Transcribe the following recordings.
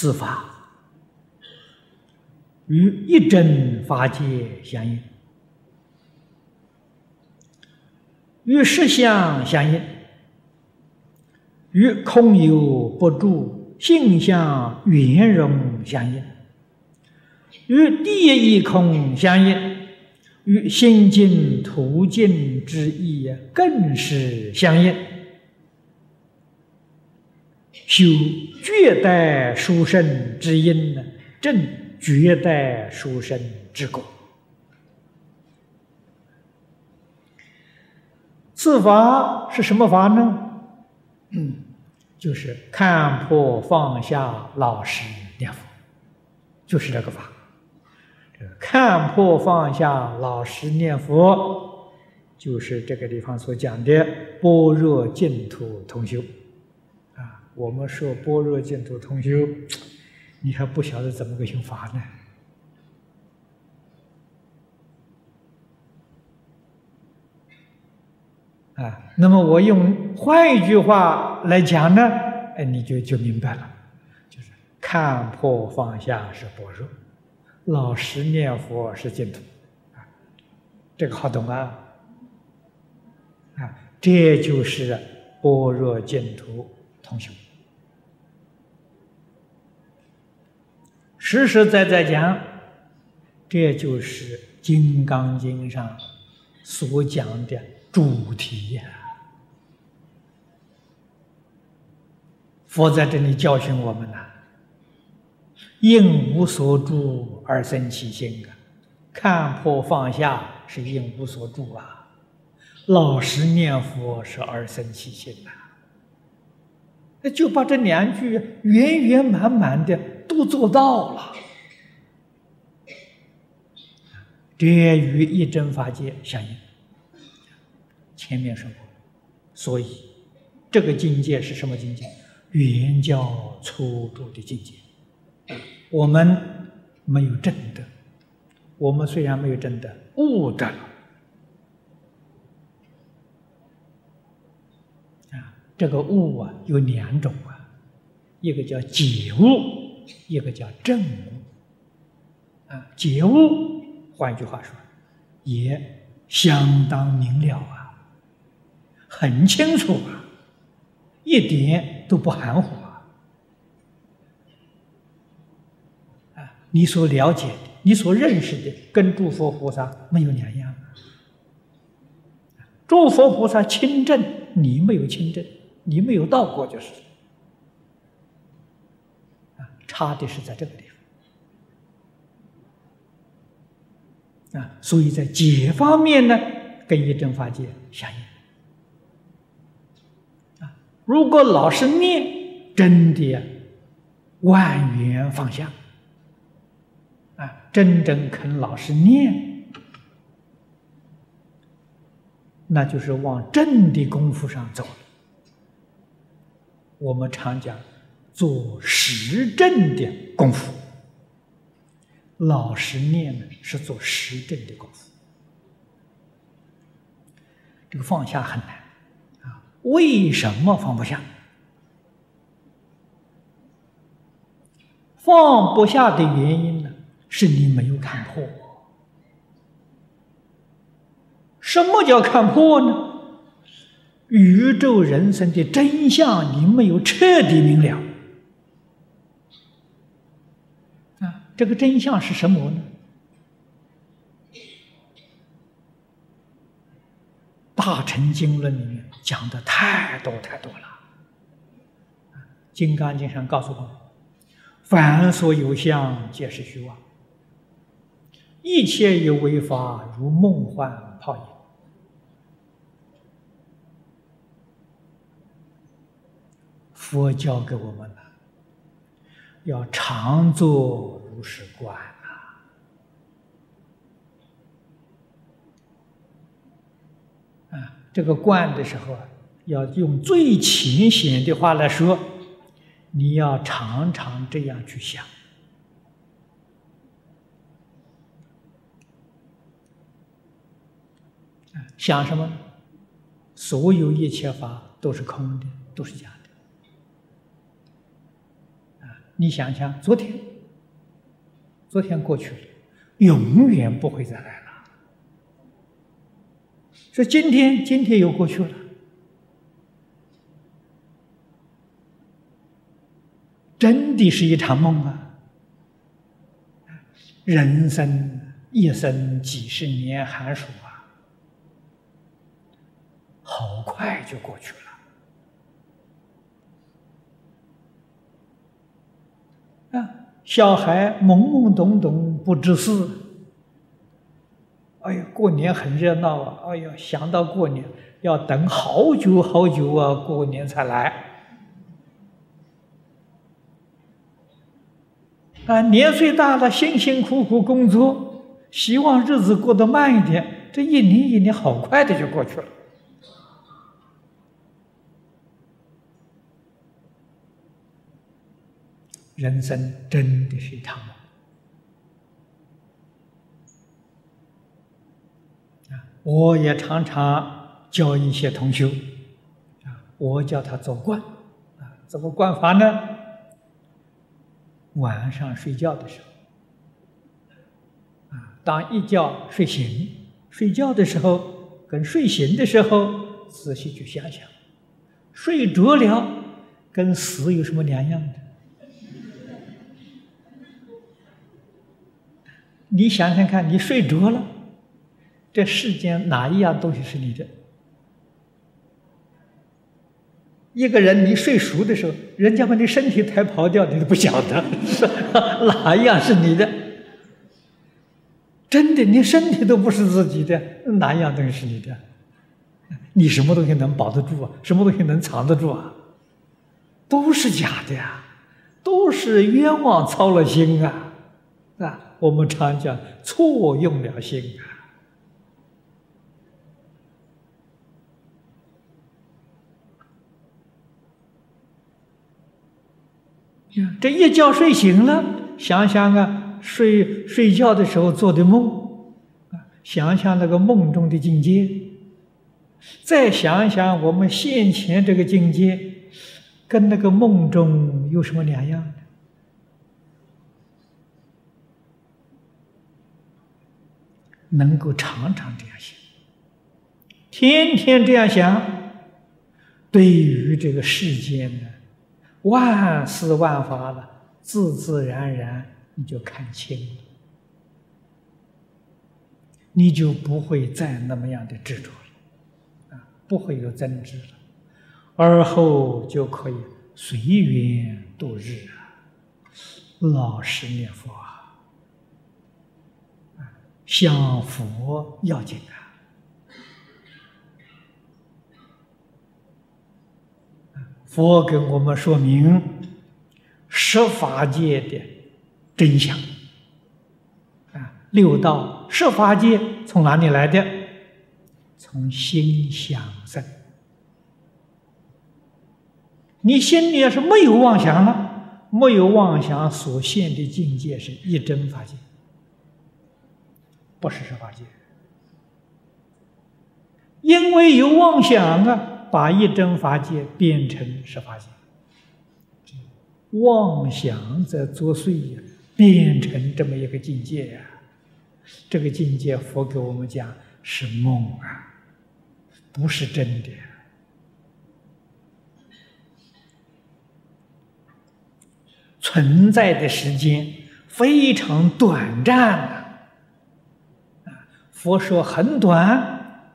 此法与一真法界相应，与实相相应，与空有不住性相圆融相应，与第一空相应，与心经途径之意更是相应。修绝代殊胜之因呢，正绝代殊胜之果。此法是什么法呢？嗯，就是看破放下，老实念佛，就是这个法。看破放下，老实念佛，就是这个地方所讲的般若净土同修。我们说般若净土通修，你还不晓得怎么个修法呢？啊，那么我用换一句话来讲呢，哎，你就就明白了，就是看破放下是般若，老实念佛是净土，啊，这个好懂啊，啊，这就是般若净土。同修，实实在在讲，这就是《金刚经》上所讲的主题呀。佛在这里教训我们呐：应无所住而生其心啊，看破放下是应无所住啊，老实念佛是而生其心呐。就把这两句圆圆满满的都做到了，这与一真法界相应。前面说过，所以这个境界是什么境界？圆教初度的境界。我们没有证得，我们虽然没有证得，悟得了。这个悟啊有两种啊，一个叫解悟，一个叫正悟。啊，解悟，换句话说，也相当明了啊，很清楚啊，一点都不含糊啊。啊，你所了解的，你所认识的，跟诸佛菩萨没有两样。诸佛菩萨清正，你没有清正。你没有到过，就是啊，差的是在这个地方啊，所以在解方面呢，跟一真法界相应啊。如果老是念，真的万缘放下啊，真正肯老实念，那就是往正的功夫上走了。我们常讲做实证的功夫，老实念呢是做实证的功夫。这个放下很难啊！为什么放不下？放不下的原因呢，是你没有看破。什么叫看破呢？宇宙人生的真相，你没有彻底明了啊！这个真相是什么呢？大乘经论里面讲的太多太多了，《金刚经》上告诉我们：凡所有相，皆是虚妄；一切有为法，如梦幻泡影。佛教给我们了，要常做如是观啊！啊，这个观的时候啊，要用最浅显的话来说，你要常常这样去想想什么？所有一切法都是空的，都是假的。你想想，昨天，昨天过去了，永远不会再来了。说今天，今天又过去了，真的是一场梦啊！人生一生几十年寒暑啊，好快就过去了。小孩懵懵懂懂不知事，哎呀，过年很热闹啊！哎呀，想到过年要等好久好久啊，过年才来。啊，年岁大了，辛辛苦苦工作，希望日子过得慢一点。这一年一年，好快的就过去了。人生真的是一场梦啊！我也常常教一些同学啊，我叫他做观啊，怎么观法呢？晚上睡觉的时候啊，当一觉睡醒，睡觉的时候跟睡醒的时候，仔细去想想，睡着了跟死有什么两样的？你想想看，你睡着了，这世间哪一样东西是你的？一个人你睡熟的时候，人家把你身体抬跑掉，你都不晓得，哪一样是你的？真的，你身体都不是自己的，哪一样东西是你的？你什么东西能保得住啊？什么东西能藏得住啊？都是假的呀，都是冤枉操了心啊，啊！我们常讲错用了心啊！这一觉睡醒了，想想啊，睡睡觉的时候做的梦，想想那个梦中的境界，再想想我们现前这个境界，跟那个梦中有什么两样？能够常常这样想，天天这样想，对于这个世间的万事万法了，自自然然你就看清了，你就不会再那么样的执着了，啊，不会有争执了，而后就可以随缘度日啊，老实念佛。向佛要紧啊！佛给我们说明十法界的真相啊，六道十法界从哪里来的？从心想生。你心里要是没有妄想了，没有妄想所现的境界是一真法界。不是十法界，因为有妄想啊，把一真法界变成十法界，妄想在作祟呀，变成这么一个境界呀。这个境界，佛给我们讲是梦啊，不是真的，存在的时间非常短暂。佛说很短，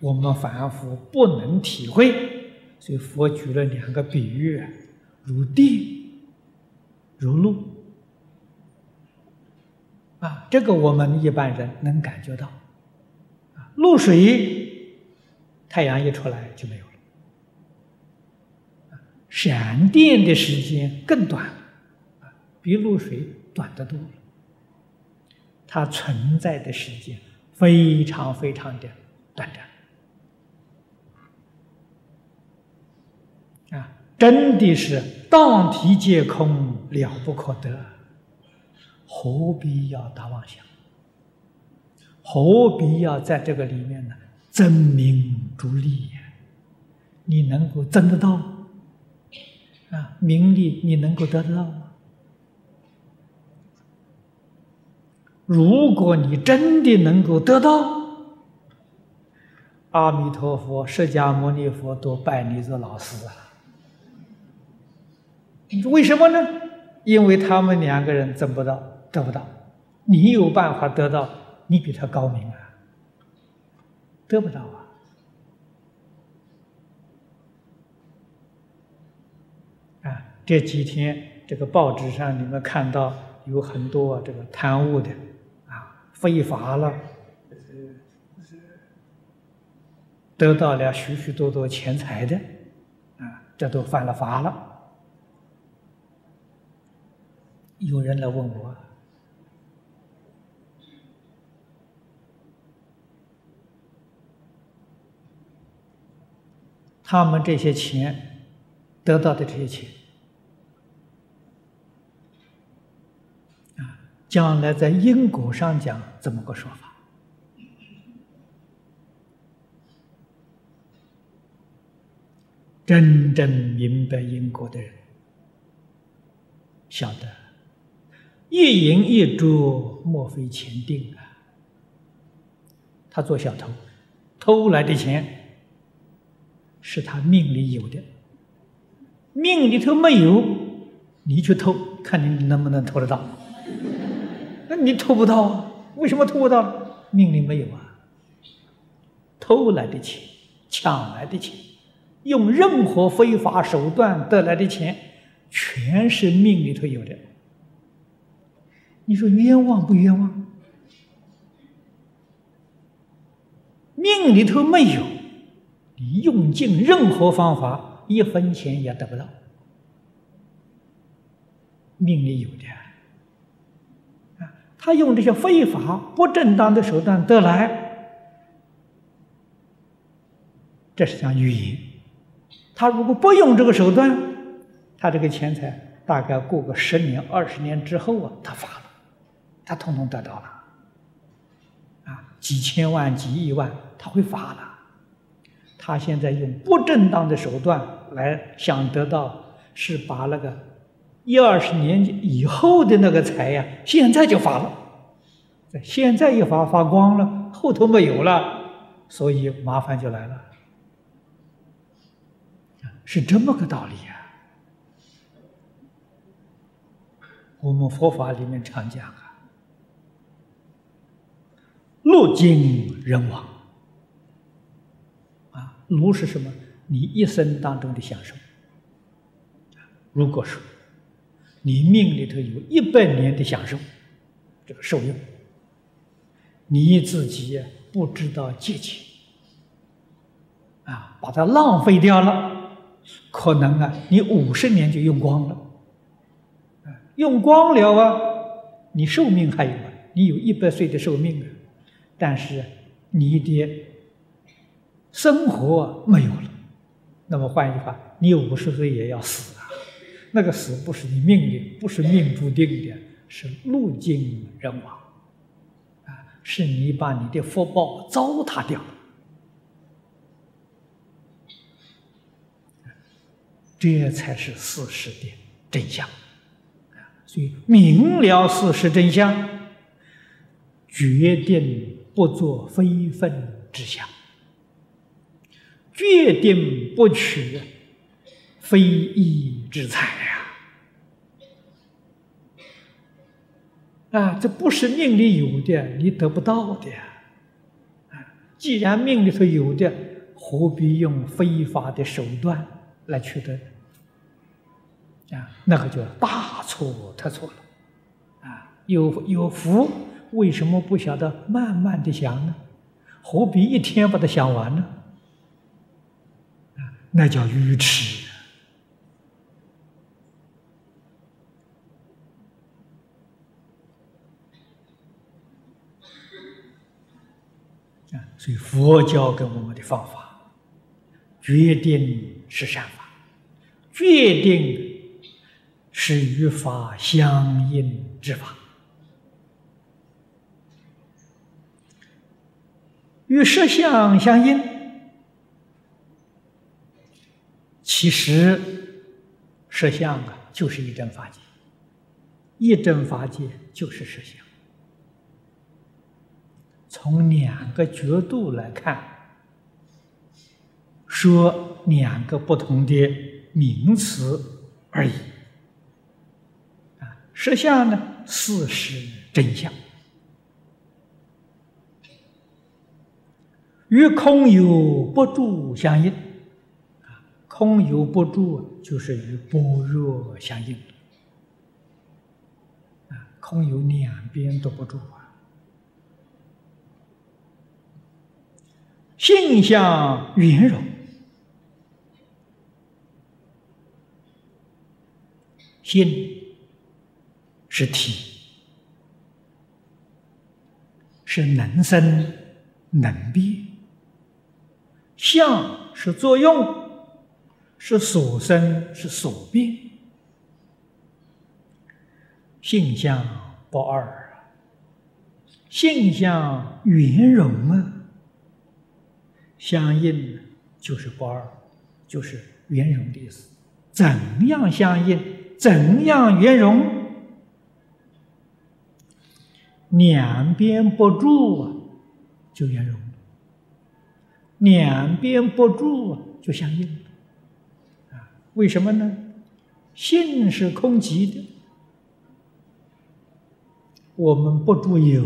我们凡夫不能体会，所以佛举了两个比喻，如电，如露。啊，这个我们一般人能感觉到。啊，露水，太阳一出来就没有了。闪电的时间更短，啊，比露水短得多。它存在的时间。非常非常的短暂啊！真的是当体皆空，了不可得，何必要打妄想？何必要在这个里面呢？争名逐利呀？你能够争得到啊？名利你能够得得到如果你真的能够得到，阿弥陀佛、释迦牟尼佛都拜你做老师啊！为什么呢？因为他们两个人争不到，得不到，你有办法得到，你比他高明啊，得不到啊！啊，这几天这个报纸上你们看到有很多这个贪污的，非法了，得到了许许多多钱财的啊，这都犯了法了。有人来问我，他们这些钱得到的这些钱啊，将来在因果上讲怎么个说法？真正明白因果的人晓得。一银一珠，莫非前定啊？他做小偷，偷来的钱是他命里有的，命里头没有，你去偷，看你能不能偷得到？那你偷不到啊？为什么偷不到？命里没有啊！偷来的钱，抢来的钱，用任何非法手段得来的钱，全是命里头有的。你说冤枉不冤枉？命里头没有，你用尽任何方法，一分钱也得不到。命里有的，他用这些非法、不正当的手段得来，这是讲语言。他如果不用这个手段，他这个钱财大概过个十年、二十年之后啊，他发了。他统统得到了，啊，几千万、几亿万，他会发了。他现在用不正当的手段来想得到，是把那个一二十年以后的那个财呀，现在就发了。现在一发发光了，后头没有了，所以麻烦就来了。是这么个道理呀。我们佛法里面常讲啊。路经人亡，啊，路是什么？你一生当中的享受。如果说你命里头有一百年的享受，这个受用，你自己不知道节俭，啊，把它浪费掉了，可能啊，你五十年就用光了，用光了啊，你寿命还有啊，你有一百岁的寿命啊。但是你的生活没有了，那么换一句话，你五十岁也要死啊！那个死不是你命里，不是命注定的，是路经人亡啊！是你把你的福报糟蹋掉，这才是事实的真相啊！所以明了事实真相，决定。不做非分之想，决定不取非义之财呀！啊，这不是命里有的，你得不到的。啊，既然命里头有的，何必用非法的手段来取得？啊，那个就大错特错了。啊，有有福。为什么不晓得慢慢的想呢？何必一天把它想完呢？啊，那叫愚痴啊！所以佛教给我们的方法，决定是善法，决定是与法相应之法。与实相相应，其实实相啊，就是一真法界，一真法界就是实相从两个角度来看，说两个不同的名词而已。啊，实相呢，事实真相，与空有不住相应。啊，空有不住，就是与般若相应。啊，空有两边都不住啊。性相圆融，心是体，是能生能变；相是作用，是所生是所变。性相不二啊，性相圆融啊。相应就是不二，就是圆融的意思。怎样相应？怎样圆融？两边不住啊，就圆融；两边不住啊，就相应。啊，为什么呢？性是空寂的，我们不住有，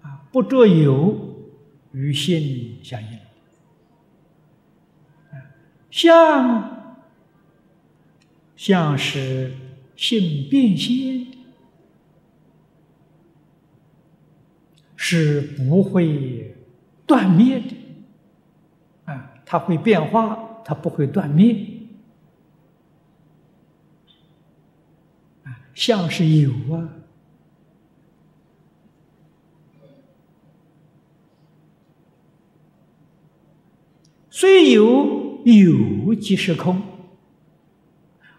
啊，不住有。与性相应，相相是性变现，是不会断灭的。啊，它会变化，它不会断灭。啊，相是有啊。虽有有即是空，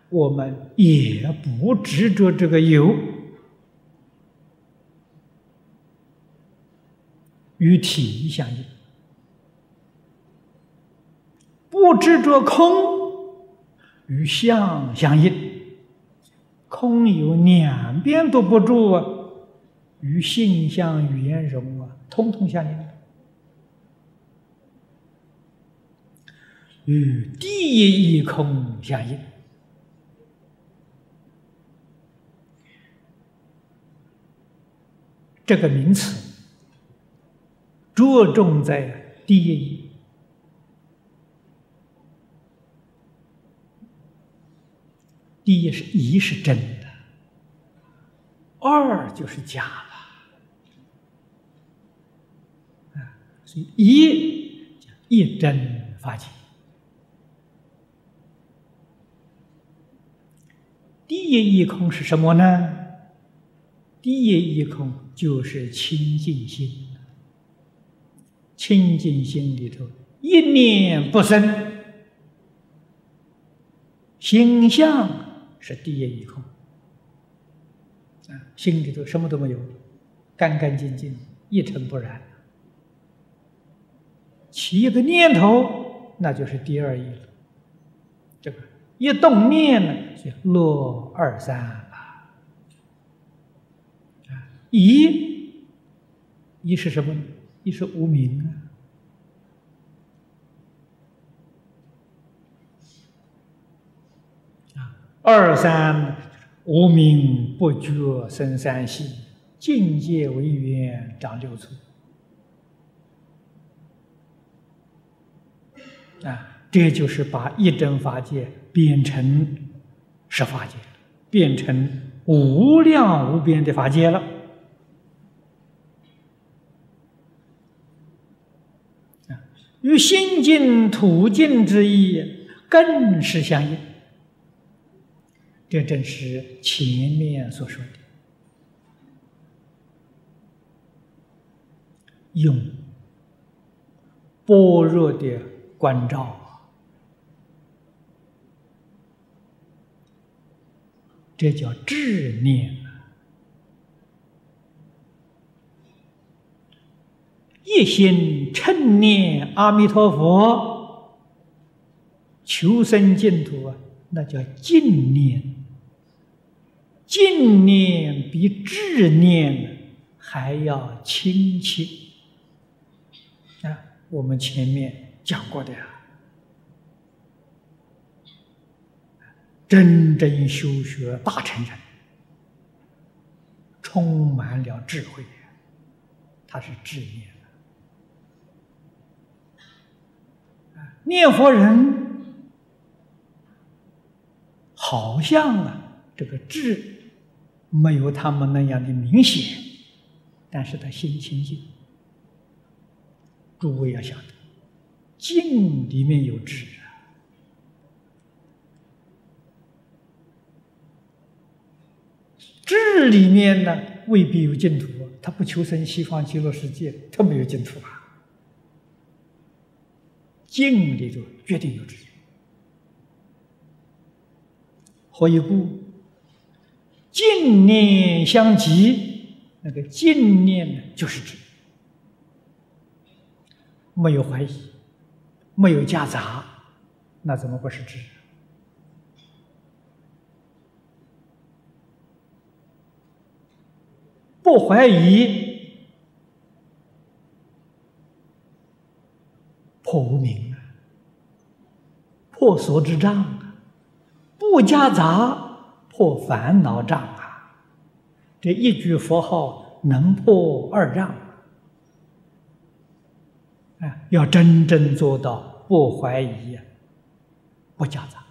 我们也不执着这个有，与体相应；不执着空，与相相应。空有两边都不住啊，与性相圆融啊，通通相应。与第一义空相应，这个名词着重在第一义。第一是一是真的，二就是假的，啊，所以一一真发起。第一义空是什么呢？第一义空就是清净心，清净心里头一念不生，心相是第一义空啊，心里头什么都没有，干干净净，一尘不染。起一个念头，那就是第二义了，这个。一动念呢，就落二三。啊，一，一是什么？一是无名啊。啊，二三无名不觉生三系，境界为缘长六处。啊。这就是把一真法界变成十法界，变成无量无边的法界了。与心净土净之意更是相应。这正是前面所说的，用般若的关照。这叫执念一心称念阿弥陀佛，求生净土啊，那叫净念。净念比执念还要亲切。啊，我们前面讲过的呀，真正修学大成人，充满了智慧，他是智念的。念佛人好像啊，这个智。没有他们那样的明显，但是他心清净。诸位要晓得，静里面有智啊，智里面呢未必有净土，他不求生西方极乐世界，他没有净土啊。静里头决定有智，何以故？净念相继，那个净念呢，就是指没有怀疑，没有夹杂，那怎么不是智？不怀疑，破无明啊，破所知障啊，不夹杂。破烦恼障啊！这一句佛号能破二障啊！要真正做到不怀疑、不夹杂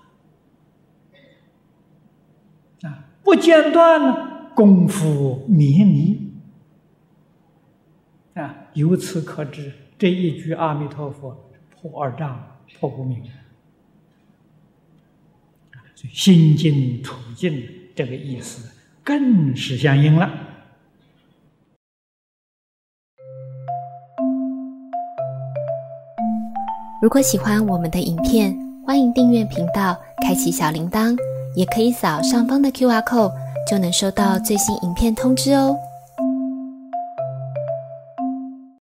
啊，不间断呢，功夫绵密啊！由此可知，这一句阿弥陀佛破二障、破不明。心境处境这个意思更是相应了。如果喜欢我们的影片，欢迎订阅频道，开启小铃铛，也可以扫上方的 Q R code，就能收到最新影片通知哦。